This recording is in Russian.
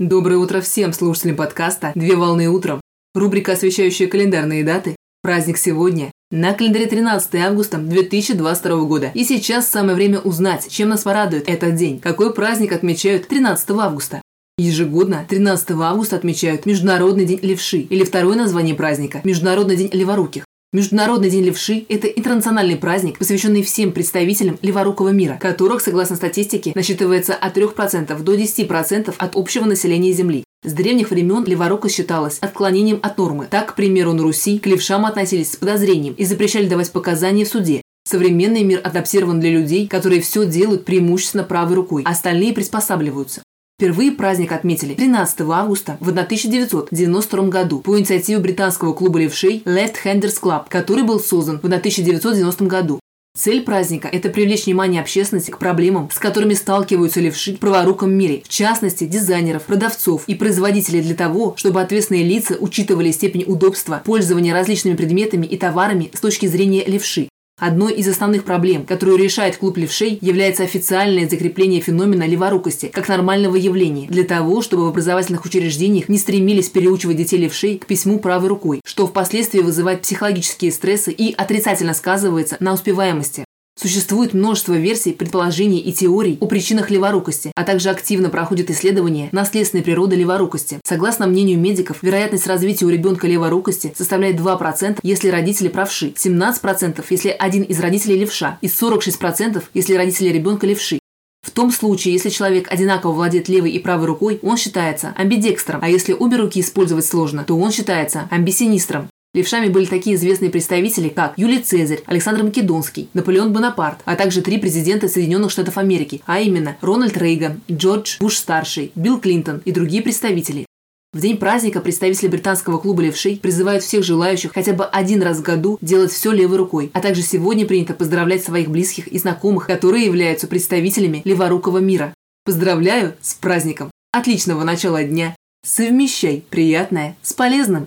Доброе утро всем слушателям подкаста «Две волны утром». Рубрика, освещающая календарные даты. Праздник сегодня. На календаре 13 августа 2022 года. И сейчас самое время узнать, чем нас порадует этот день. Какой праздник отмечают 13 августа? Ежегодно 13 августа отмечают Международный день левши или второе название праздника – Международный день леворуких. Международный день левши – это интернациональный праздник, посвященный всем представителям леворукого мира, которых, согласно статистике, насчитывается от 3% до 10% от общего населения Земли. С древних времен леворукость считалась отклонением от нормы. Так, к примеру, на Руси к левшам относились с подозрением и запрещали давать показания в суде. Современный мир адаптирован для людей, которые все делают преимущественно правой рукой, а остальные приспосабливаются. Впервые праздник отметили 13 августа в 1992 году по инициативе британского клуба левшей Left Handers Club, который был создан в 1990 году. Цель праздника – это привлечь внимание общественности к проблемам, с которыми сталкиваются левши в праворуком мире, в частности, дизайнеров, продавцов и производителей для того, чтобы ответственные лица учитывали степень удобства пользования различными предметами и товарами с точки зрения левши. Одной из основных проблем, которую решает клуб левшей, является официальное закрепление феномена леворукости как нормального явления, для того, чтобы в образовательных учреждениях не стремились переучивать детей левшей к письму правой рукой, что впоследствии вызывает психологические стрессы и отрицательно сказывается на успеваемости. Существует множество версий, предположений и теорий о причинах леворукости, а также активно проходят исследования наследственной природы леворукости. Согласно мнению медиков, вероятность развития у ребенка леворукости составляет 2%, если родители правши, 17%, если один из родителей левша, и 46%, если родители ребенка левши. В том случае, если человек одинаково владеет левой и правой рукой, он считается амбидекстром, а если обе руки использовать сложно, то он считается амбисинистром. Левшами были такие известные представители, как Юлий Цезарь, Александр Македонский, Наполеон Бонапарт, а также три президента Соединенных Штатов Америки, а именно Рональд Рейган, Джордж Буш-старший, Билл Клинтон и другие представители. В день праздника представители британского клуба левшей призывают всех желающих хотя бы один раз в году делать все левой рукой, а также сегодня принято поздравлять своих близких и знакомых, которые являются представителями леворукого мира. Поздравляю с праздником! Отличного начала дня! Совмещай приятное с полезным!